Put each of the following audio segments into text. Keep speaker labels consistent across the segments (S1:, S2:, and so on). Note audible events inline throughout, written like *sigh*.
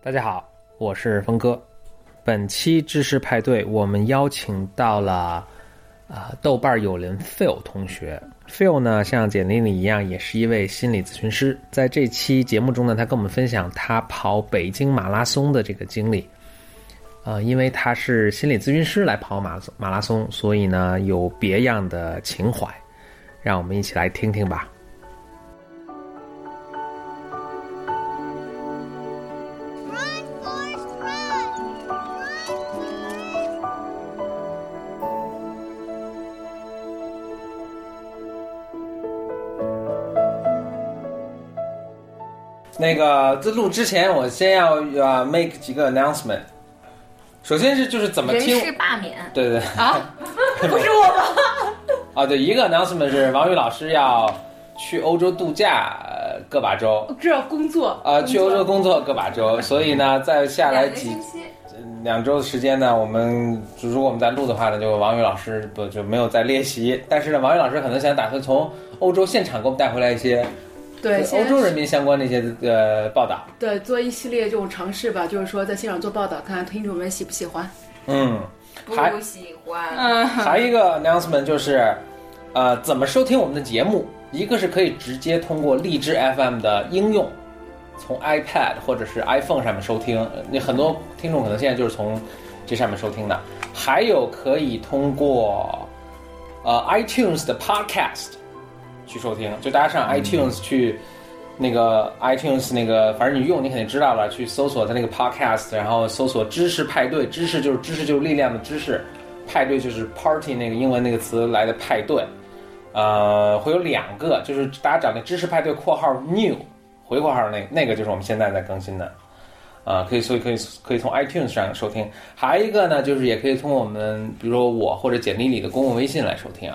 S1: 大家好，我是峰哥。本期知识派对，我们邀请到了啊、豆瓣友人 Phil 同学。Phil 呢，像简历里一样，也是一位心理咨询师。在这期节目中呢，他跟我们分享他跑北京马拉松的这个经历。呃，因为他是心理咨询师来跑马马拉松，所以呢有别样的情怀。让我们一起来听听吧。那个在录之前，我先要呃 make 几个 announcement。首先是就是怎么
S2: 人
S1: 听，
S2: 事罢免。
S1: 对对。对
S2: 啊，*laughs* 不是我吗？
S1: 啊，对，一个 announcement 是王宇老师要去欧洲度假，呃个把周，
S3: 这要工作
S1: 啊，去欧洲工作个把周，所以呢，再下来几两周的时间呢，我们如果我们在录的话呢，就王宇老师不就没有在练习，但是呢，王宇老师可能想打算从欧洲现场给我们带回来一些
S3: 对，
S1: 跟欧洲人民相关的一些呃报道。
S3: 对做一系列这种尝试吧，就是说在现场做报道，看看听众们喜不喜欢。
S1: 嗯，还
S2: 不喜欢。
S3: 嗯，
S1: 还一个 announcement 就是，呃，怎么收听我们的节目？一个是可以直接通过荔枝 FM 的应用，从 iPad 或者是 iPhone 上面收听。呃那很多听众可能现在就是从这上面收听的。还有可以通过呃 iTunes 的 Podcast 去收听，就大家上 iTunes 去。那个 iTunes 那个，反正你用你肯定知道了，去搜索它那个 Podcast，然后搜索“知识派对”，知识就是知识就是力量的知识，派对就是 party 那个英文那个词来的派对，呃，会有两个，就是大家找那知识派对（括号 new） 回括号那那个就是我们现在在更新的，啊、可以所以可以可以从 iTunes 上收听，还有一个呢，就是也可以通过我们比如说我或者简历里的公共微信来收听，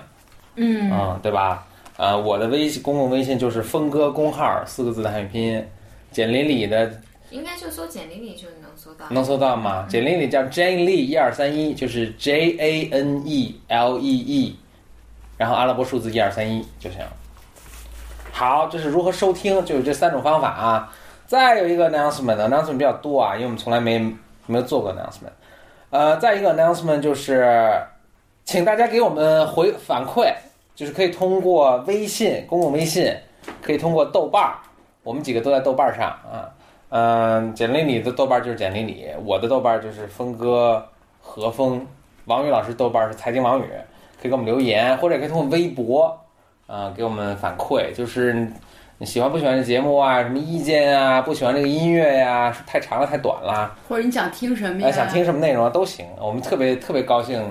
S3: 嗯，
S1: 嗯，对吧？呃，我的微信公共微信就是峰哥公号四个字的汉语拼音，简历里的
S2: 应该就搜简历里就能搜到。
S1: 能搜到吗？简历里叫 Jane Lee 一二三一，就是 J A N E L E E，然后阿拉伯数字一二三一就行。好，这是如何收听，就有这三种方法啊。再有一个 announcement，announcement 比较多啊，因为我们从来没没有做过 announcement。呃，再一个 announcement 就是，请大家给我们回反馈，就是可以通过微信公共微信，可以通过豆瓣儿，我们几个都在豆瓣儿上啊。嗯，简历里的豆瓣儿就是简历里，我的豆瓣儿就是峰哥何峰，王宇老师豆瓣儿是财经王宇，可以给我们留言，或者可以通过微博，啊、给我们反馈，就是你喜欢不喜欢这节目啊，什么意见啊，不喜欢这个音乐呀、是太长了太短了，
S3: 或者你想听什么
S1: 哎，
S3: 呀？
S1: 想听什么内容啊都行，我们特别特别高兴，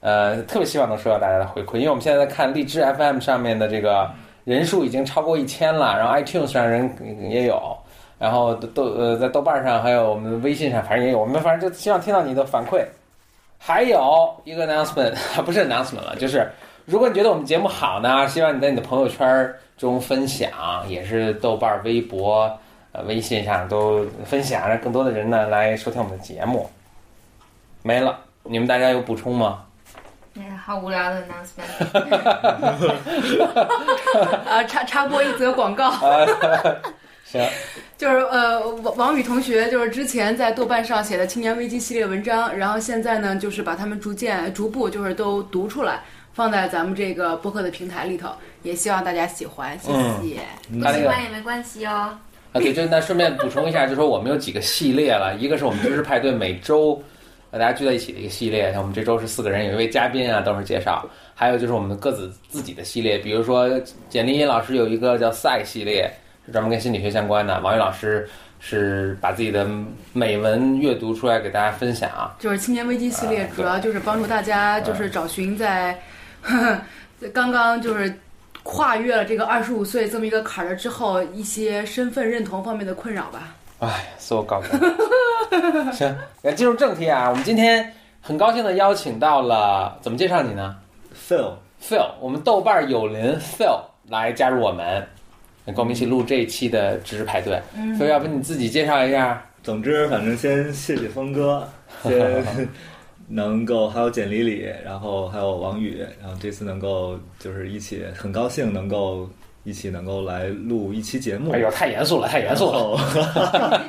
S1: 呃，特别希望能收到大家的回馈，因为我们现在在看荔枝 FM 上面的这个人数已经超过一千了，然后 iTunes 上人也有，然后豆呃在豆瓣上还有我们微信上，反正也有，我们反正就希望听到你的反馈。还有一个 announcement，*laughs* 不是 announcement 了，就是如果你觉得我们节目好呢，希望你在你的朋友圈中分享，也是豆瓣、微博、微信上都分享，让更多的人呢来收听我们的节目。没了，你们大家有补充吗？
S2: 好无聊的 announcement。
S3: 啊，*laughs* 插插播一则广告，*laughs*
S1: 行，
S3: 就是呃，王王宇同学就是之前在豆瓣上写的青年危机系列文章，然后现在呢，就是把他们逐渐逐步就是都读出来，放在咱们这个播客的平台里头，也希望大家喜欢，谢谢。
S2: 不喜欢也没关系哦。
S1: 啊，对，就那顺便补充一下，就说我们有几个系列了，一个是我们知识派对每周呃和大家聚在一起的一个系列，像我们这周是四个人，有一位嘉宾啊，等会儿介绍，还有就是我们各自自己的系列，比如说简历老师有一个叫赛系列，是专门跟心理学相关的，王宇老师是把自己的美文阅读出来给大家分享。
S3: 就是青年危机系列，主要就是帮助大家就是找寻在，呵呵刚刚就是跨越了这个二十五岁这么一个坎儿了之后，一些身份认同方面的困扰吧。
S1: 哎，so 高兴。行，那进入正题啊，我们今天很高兴的邀请到了，怎么介绍你呢 Phil，？Phil，我们豆瓣友邻 Phil 来加入我们，跟我们一起录这一期的知识派对。
S3: 嗯
S1: Phil，要不你自己介绍一下？
S4: 总之反正先谢谢峰哥，先 *laughs* 能够还有简历里，然后还有王宇，然后这次能够就是一起，很高兴能够一起能够来录一期节目。
S1: 哎呦，太严肃了，*laughs* 太严肃了。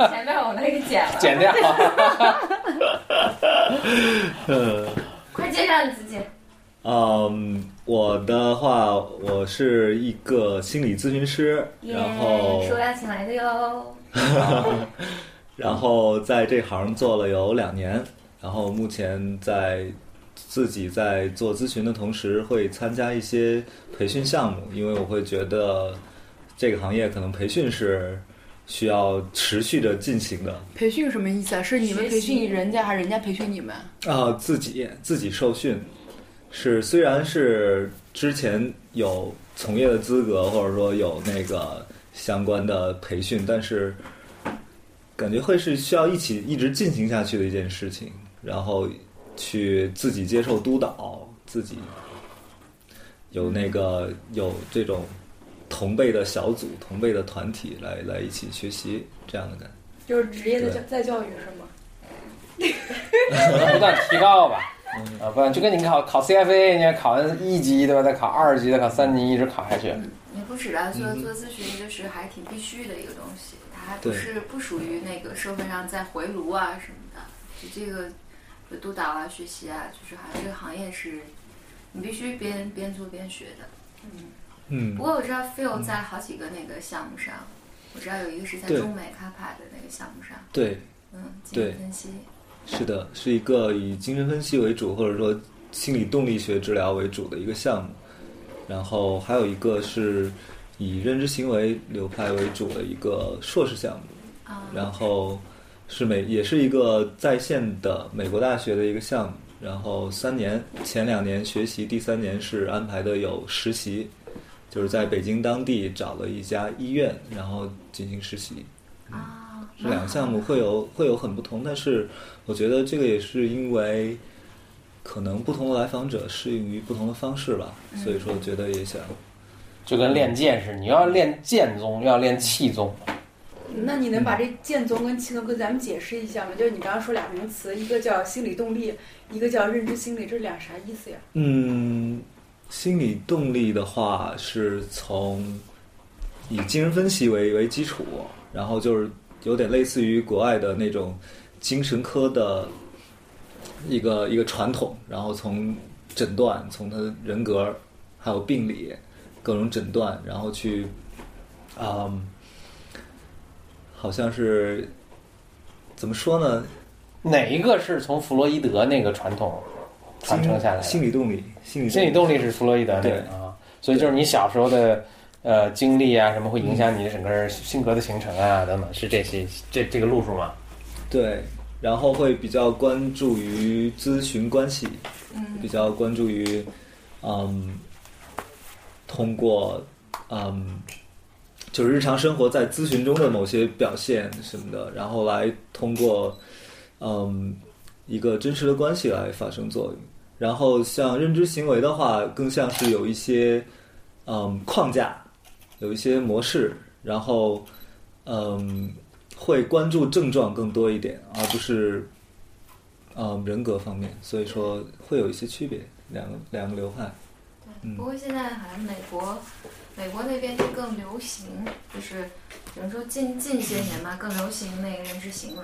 S2: 前面我我那个剪了。
S1: 剪掉。
S4: 呃，*laughs*
S2: 快介绍你自己。
S4: 嗯，我的话，我是一个心理咨询师，
S2: 耶
S4: 然后
S2: 说邀请来的哟。*laughs*
S4: 然后在这行做了有两年，然后目前在自己在做咨询的同时，会参加一些培训项目，因为我会觉得这个行业可能培训是需要持续的进行的。
S3: 培训什么意思啊？是你们培训人家，还是人家培训你们？
S4: 啊，自己自己受训，是虽然是之前有从业的资格，或者说有那个相关的培训，但是感觉会是需要一起一直进行下去的一件事情，然后去自己接受督导，自己有那个有这种同辈的小组、同辈的团体来来一起学习这样的感觉。
S3: 就是职业的
S4: 教
S3: 再教育是吗？
S1: 可 *laughs* 能不断提高吧。啊，不然就跟你考考 CFA，你要考完一级对吧？再考二级，再考三级，一直考下去。
S2: 也不止啊，做
S4: 嗯
S2: 做咨询就是还挺必须的一个东西，它还不是不属于那个社会上在回炉啊什么的，就这个就督导啊、学习啊，就是好像这个行业是你必须边边做边学的。
S4: 嗯嗯
S2: 不过我知道 Phil 在好几个那个项目上，我知道有一个是在中美 Kappa 的那个项目上，
S4: 对，
S2: 嗯，精神分析，
S4: 是的，是一个以精神分析为主，或者说心理动力学治疗为主的一个项目。然后还有一个是以认知行为流派为主的一个硕士项目。
S2: 啊，
S4: 然后是美也是一个在线的美国大学的一个项目。然后三年前两年学习，第三年是安排的有实习，就是在北京当地找了一家医院，然后进行实习。
S2: 啊，
S4: 这两个项目会有会有很不同，但是我觉得这个也是因为可能不同的来访者适应于不同的方式吧，所以说觉得也想
S1: 就跟练剑似的，你要练剑宗，要练气宗。
S3: 那你能把这剑宗跟气宗跟咱们解释一下吗？就是你刚刚说俩名词，一个叫心理动力，一个叫认知心理，这俩啥意思呀？
S4: 嗯，心理动力的话是从以精神分析为为基础，然后就是有点类似于国外的那种精神科的一个一个传统，然后从诊断，从他的人格还有病理各种诊断，然后去，嗯，好像是怎么说呢？
S1: 哪一个是从弗洛伊德那个传统传承下来的？
S4: 心理动力，心理
S1: 心理动力是弗洛伊德那个
S4: 对
S1: 啊，所以就是你小时候的呃经历啊，什么会影响你的整个性格的形成啊，等等，是这些这这个路数吗？
S4: 对，然后会比较关注于咨询关系，
S2: 嗯
S4: 比较关注于，嗯，通过，嗯，就是日常生活在咨询中的某些表现什么的，然后来通过，嗯，一个真实的关系来发生作用。然后像认知行为的话，更像是有一些，嗯，框架，有一些模式，然后，嗯，会关注症状更多一点，而不是，嗯，人格方面。所以说会有一些区别，两个两个流派。
S2: 对，不过现在好像美国，美国那边就更流行，就是比如说近近些年嘛，更流行那个认知行为。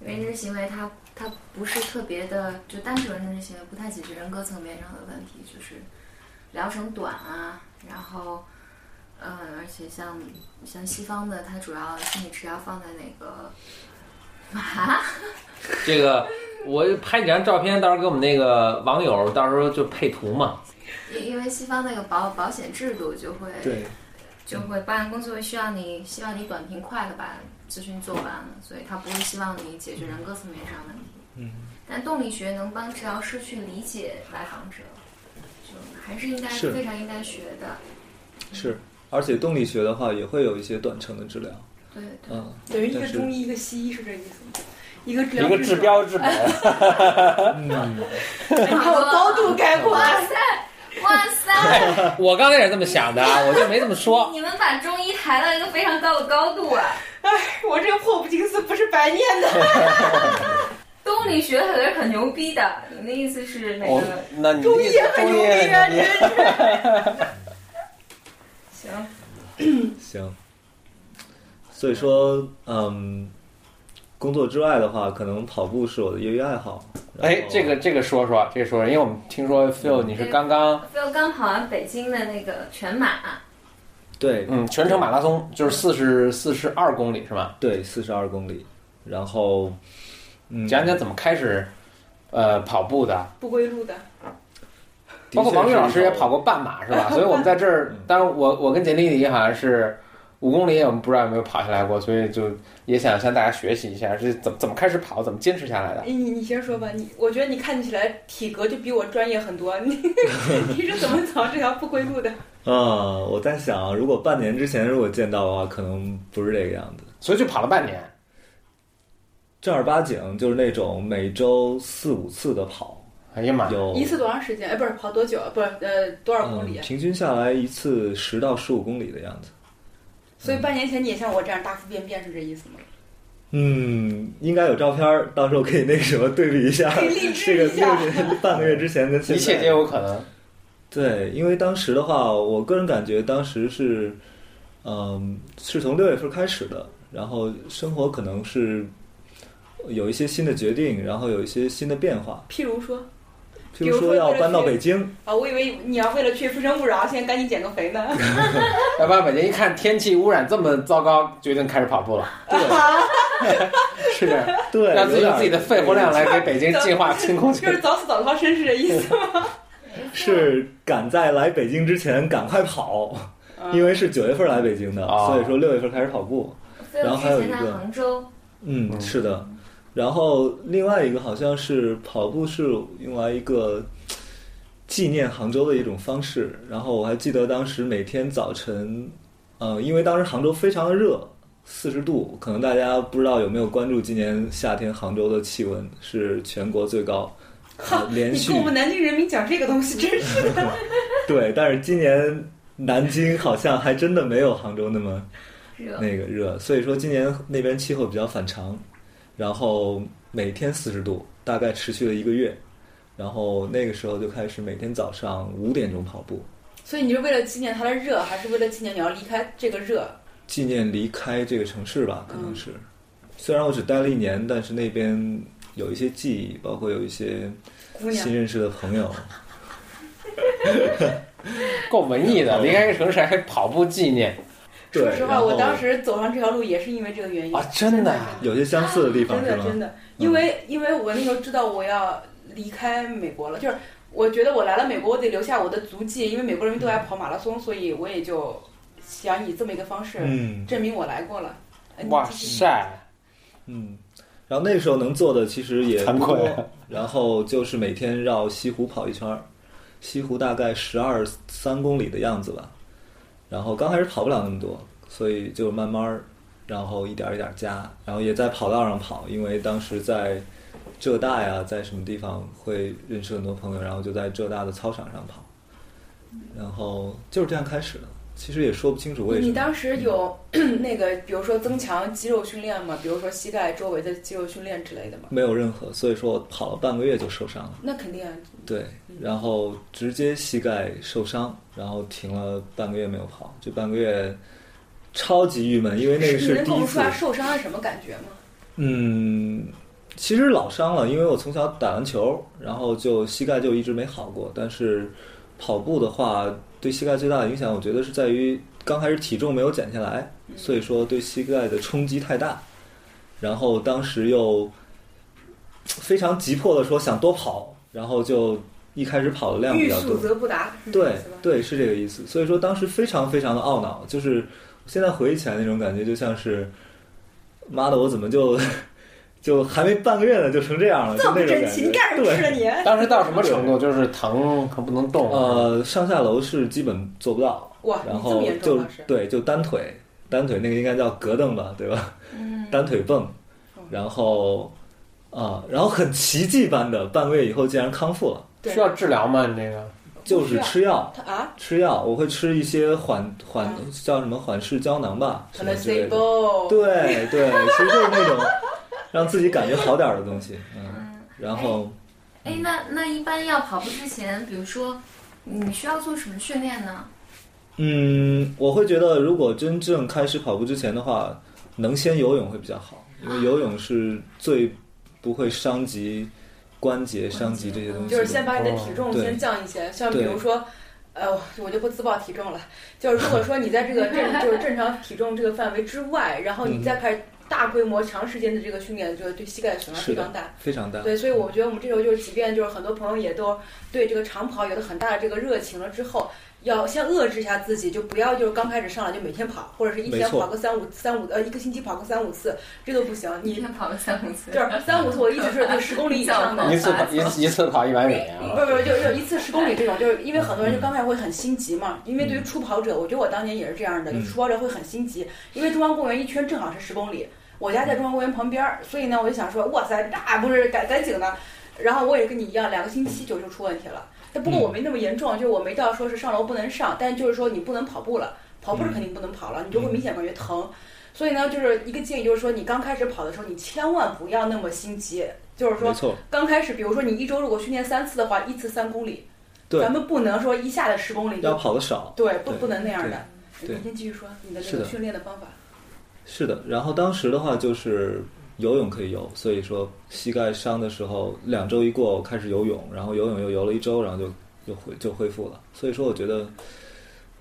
S2: 因为认知行为它它不是特别的，就单纯认知行为不太解决人格层面上的问题，就是疗程短啊，然后，嗯，而且像像西方的，它主要心理治疗放在那个啊，
S1: 这个我拍几张照片，到时候给我们那个网友到时候就配图嘛。
S2: 因因为西方那个保保险制度就会
S4: 对，
S2: 就会保险公司会需要你希望你短平快的把咨询做完了，所以他不会希望你解决人格层面上的问题。
S4: 嗯，
S2: 但动力学能帮治疗师去理解来访者，就还是应该
S4: 是
S2: 非常应该学的。
S4: 是。而且动力学的话，也会有一些短程的治疗。
S2: 对对，
S4: 嗯，
S3: 等于一个中医，一个西医是这意思吗？一个治疗
S1: 一个治标治本，*laughs*
S4: 嗯，*laughs*
S3: 然后高度概括。
S2: 哇塞，哇塞！
S1: 我刚才也是这么想的，我就没这么说。
S2: 你们把中医抬到一个非常高的高度啊！
S3: 我这个破布金斯不是白念的。*laughs*
S2: 动力学可是很牛逼的，你的意思是那
S1: 我
S2: 个？
S1: 那你
S3: 中医也很牛逼啊，
S1: 也很牛逼
S3: 真是。
S2: 行，
S4: 行。所以说，嗯，工作之外的话，可能跑步是我的业余爱好。
S1: 哎，这个这个说说，这个说说，因为我们听说 Phil 你是刚刚
S2: 就刚跑完北京的那个全马，
S4: 对。
S1: 嗯全程马拉松，就是四十四十二公里是吗？
S4: 对四十二公里，然后嗯，
S1: 讲讲怎么开始呃跑步的，
S3: 不归路的，
S1: 包括王宇老师也跑过。半马是吧？*laughs* 所以我们在这儿，当然我我跟简丽丽好像是五公里，我们不知道有没有跑下来过，所以就也想向大家学习一下，是怎么怎么开始跑，怎么坚持下来的。
S3: 你你先说吧，你我觉得你看起来体格就比我专业很多，你 *laughs* 你是怎么走这条不归路的？
S4: 啊、我在想，如果半年之前如果见到的话，可能不是这个样子。
S1: 所以就跑了半年，
S4: 正儿八经就是那种每周四五次的跑，
S1: 哎呀妈呀！
S4: 有
S3: 一次多长时间？哎，不是跑多久？不是呃多少公里？
S4: 嗯，平均下来一次十到十五公里的样子。
S3: 所以半年前你也像我这样大腹便便是这意思吗？
S4: 嗯，应该有照片儿，到时候可以那个什么对比一下
S3: 可以励志
S4: 这个半个月之前跟现在。
S1: 一切皆有可能。
S4: 对，因为当时的话，我个人感觉当时是，嗯，是从六月份开始的，然后生活可能是有一些新的决定，然后有一些新的变化，
S3: 譬如说
S4: 譬如说要搬到北京，
S3: 啊，我以为你要为了去非诚勿扰，现在赶紧减个肥呢。*laughs*
S1: 要不然北京一看天气污染这么糟糕，决定开始跑步了。对 *laughs* 是这样，
S4: 对，
S1: 让自己自己的肺活量来给北京净化清空气
S3: 就。是早死早超生是这意思吗？*laughs*
S4: 是赶在来北京之前赶快跑，因为是九月份来北京的，
S1: 哦
S4: 所以说六月份开始跑步。然后还有一个
S2: 杭州，
S4: 嗯，
S1: 嗯
S4: 是的。然后另外一个好像是跑步是用来一个纪念杭州的一种方式。然后我还记得当时每天早晨，呃，因为当时杭州非常的热，四十度，可能大家不知道有没有关注今年夏天杭州的气温是全国最高，呃、连续
S3: 你跟我们南京人民讲这个东西，真是的。*laughs*
S4: 对，但是今年南京好像还真的没有杭州那么
S2: 热
S4: 那个热，所以说今年那边气候比较反常，然后每天四十度，大概持续了一个月，然后那个时候就开始每天早上五点钟跑步，
S3: 所以你是为了纪念它的热，还是为了纪念你要离开这个热？
S4: 纪念离开这个城市吧，可
S3: 嗯
S4: 能是。虽然我只待了一年，但是那边有一些记忆，包括有一些新认识的朋友。*laughs*
S1: 够文艺的，离开一个城市还跑步纪念
S4: 对，
S3: 说实话，我当时走上这条路也是因为这个原因
S1: 啊！真的啊，
S4: 有些相似的地方是吗？
S3: 真的真的，因为因为我那时候知道我要离开美国了，就是我觉得我来了美国，我得留下我的足迹，因为美国人民都爱跑马拉松，所以我也就想以这么一个方式
S4: 嗯
S3: 证明我来过了。呃
S1: 哇！塞，
S4: 嗯，然后那时候能做的其实也不多，然后就是每天绕西湖跑一圈儿，西湖大概十二三公里的样子吧。然后刚开始跑不了那么多，所以就慢慢儿，然后一点儿一点儿加，然后也在跑道上跑，因为当时在浙大呀，在什么地方会认识很多朋友，然后就在浙大的操场上跑，然后就是这样开始的。其实也说不清楚为什么。
S3: 你当时有 *clears throat* 那个，比如说增强肌肉训练吗？比如说膝盖周围的肌肉训练之类的吗？
S4: 没有任何，所以说我跑了半个月就受伤了。
S3: 那肯定啊，
S4: 对，然后直接膝盖受伤，然后停了半个月没有跑，这半个月超级郁闷，因为那个
S3: 你
S4: 是第一次
S3: 能跟我们说。下受伤是什么感觉吗？
S4: 嗯，其实老伤了，因为我从小打篮球，然后就膝盖就一直没好过。但是跑步的话，对膝盖最大的影响，我觉得是在于刚开始体重没有减下来，所以说对膝盖的冲击太大。然后当时又非常急迫的说想多跑，然后就一开始跑的量比
S3: 欲速
S4: 较多。
S3: 则不达，
S4: 对？对，是这个意思。所以说当时非常非常的懊恼，就是现在回忆起来那种感觉，就像是妈的，我怎么就就还没半个月呢就成这样了，就
S3: 这么
S4: 那种感
S3: 不争气，你干什
S4: 觉。
S3: 么吃了
S4: 对，
S3: 你？*laughs*
S1: 当时到什么程度？就是疼，可不能动。
S4: 呃，上下楼是基本做不到，
S3: 哇，
S4: 然后
S3: 这么严
S4: 就？对，就单腿，单腿那个应该叫格蹬吧，对吧？
S2: 嗯，
S4: 单腿蹦，然后啊、然后很奇迹般的半个月以后竟然康复了，
S1: 需要治疗吗？你这个
S4: 就是吃药。
S3: 啊
S4: 吃药，我会吃一些缓缓叫什么缓释胶囊吧，什么之类的。对对，其实就是那种让自己感觉好点儿的东西。嗯，
S2: 嗯，
S4: 然后
S2: 哎，那那一般要跑步之前，比如说你需要做什么训练呢？
S4: 嗯，我会觉得如果真正开始跑步之前的话，能先游泳会比较好，因为游泳是最不会伤及关节、伤及这些东西。
S3: 就是先把你的体重先降一些，像比如说。呃，我就不自报体重了。就是如果说你在这个正 *laughs* 就是正常体重这个范围之外，然后你再开始大规模长时间的这个训练，就是对膝盖损伤非常大。
S4: 非常大。
S3: 对，所以我觉得我们这时候就是，即便就是很多朋友也都对这个长跑有了很大的这个热情了之后，要先遏制一下自己，就不要就是刚开始上来就每天跑，或者是一天跑个三五三五呃一个星期跑个三五次，这都不行。你
S2: 一天跑个三五次，
S3: 就是三五次，我的意思是对十公里以上的。*laughs*
S1: 一次跑一一次跑一百米啊，
S3: 不是不是，就就一次十公里这种，就是因为很多人就刚开始会很心急嘛。因为对于初跑者，我觉得我当年也是这样的，就
S4: 嗯
S3: 初跑者会很心急，因为中央公园一圈正好是十公里，我家在中央公园旁边儿，所以呢，我就想说，哇塞，那不是赶赶紧的。然后我也跟你一样，两个星期就就出问题了。但不过我没那么严重，就是我没到说是上楼不能上，但就是说你不能跑步了，跑步是肯定不能跑了，你就会明显感觉疼。所以呢，就是一个建议，就是说你刚开始跑的时候，你千万不要那么心急，就是说，刚开始，比如说你一周如果训练三次的话，一次三公里，咱们不能说一下子十公里
S4: 要跑的少。
S3: 对，不
S4: 对
S3: 不能那样的。你先继续说你的这个训练的方法。
S4: 是的，然后当时的话就是游泳可以游，所以说膝盖伤的时候，两周一过，开始游泳，然后游泳又游了一周，然后就又恢就恢复了。所以说，我觉得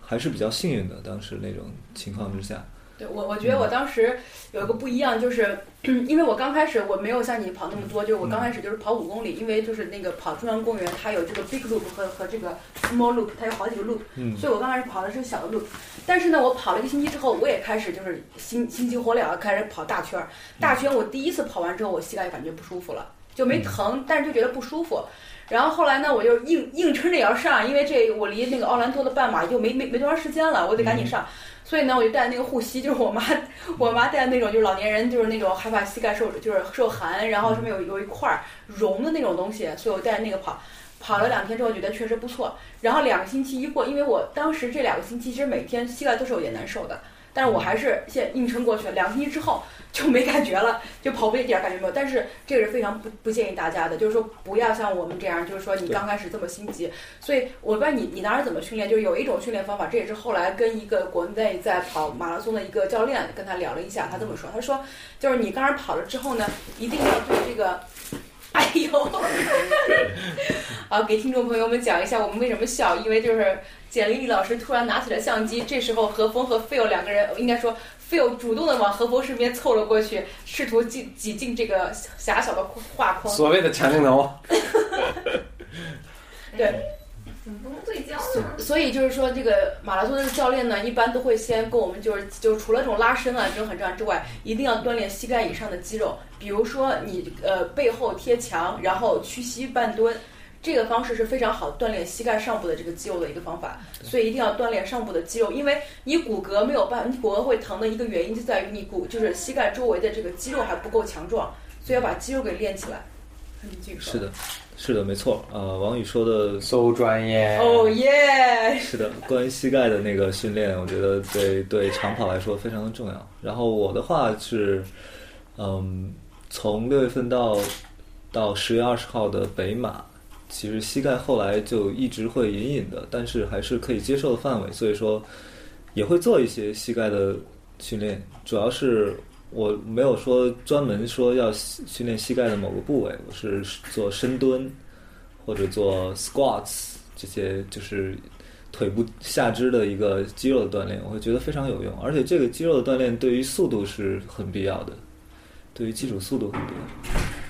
S4: 还是比较幸运的，当时那种情况之下。
S3: 对我，我觉得我当时有一个不一样，就是 *clears throat* 因为我刚开始我没有像你跑那么多，就是我刚开始就是跑五公里，因为就是那个跑中央公园，它有这个 big loop 和和这个 small loop，它有好几个 loop，
S4: 嗯，
S3: 所以我刚开始跑的是小的 loop，但是呢，我跑了一个星期之后，我也开始就是心心急火燎的，开始跑大圈儿。大圈我第一次跑完之后，我膝盖感觉不舒服了，就没疼，但是就觉得不舒服。然后后来呢，我就硬硬撑着也要上，因为这我离那个奥兰多的半马就没没没多长时间了，我得赶紧上。所以呢，我就带那个护膝，就是我妈 *laughs* 我妈带的那种，就是老年人就是那种害怕膝盖受就是受寒，然后上面有有一块儿绒的那种东西，所以我带着那个跑。跑了两天之后，觉得确实不错。然后两个星期一过，因为我当时这两个星期其实每天膝盖都是有点难受的，但是我还是现硬撑过去了。两个星期之后就没感觉了，就跑步一点感觉没有。但是这个是非常不不建议大家的，就是说不要像我们这样，就是说你刚开始这么心急。所以我不知道你你当时怎么训练，就是有一种训练方法，这也是后来跟一个国内在跑马拉松的一个教练跟他聊了一下，他这么说，他说就是你刚开始跑了之后呢，一定要对这个。*laughs* 哎呦，好，给听众朋友们讲一下我们为什么笑，因为就是简丽丽老师突然拿起了相机，这时候何峰和 Phil 两个人，应该说 Phil 主动的往何峰身边凑了过去，试图挤挤进这个狭小的画框。
S1: 所谓的强镜头，*laughs*
S3: 对，
S2: 怎么不能对焦呢？
S3: 所以就是说，这个马拉松的教练呢，一般都会先跟我们就是就除了这种拉伸啊这种很重要之外，一定要锻炼膝盖以上的肌肉，比如说你呃背后贴墙，然后屈膝半蹲。这个方式是非常好锻炼膝盖上部的这个肌肉的一个方法，所以一定要锻炼上部的肌肉，因为你骨骼没有办，你骨骼会疼的一个原因就在于你骨就是膝盖周围的这个肌肉还不够强壮，所以要把肌肉给练起来。
S4: 是的，是的，没错。呃，王宇说的
S1: so 专业。
S3: 哦耶！
S4: 是的，关于膝盖的那个训练，我觉得对对长跑来说非常的重要。然后我的话是，嗯，从六月份到到十月二十号的北马，其实膝盖后来就一直会隐隐的，但是还是可以接受的范围，所以说也会做一些膝盖的训练，主要是。我没有说专门说要训练膝盖的某个部位，我是做深蹲或者做 squats 这些，就是腿部下肢的一个肌肉的锻炼，我会觉得非常有用。而且这个肌肉的锻炼对于速度是很必要的，对于基础速度很必要。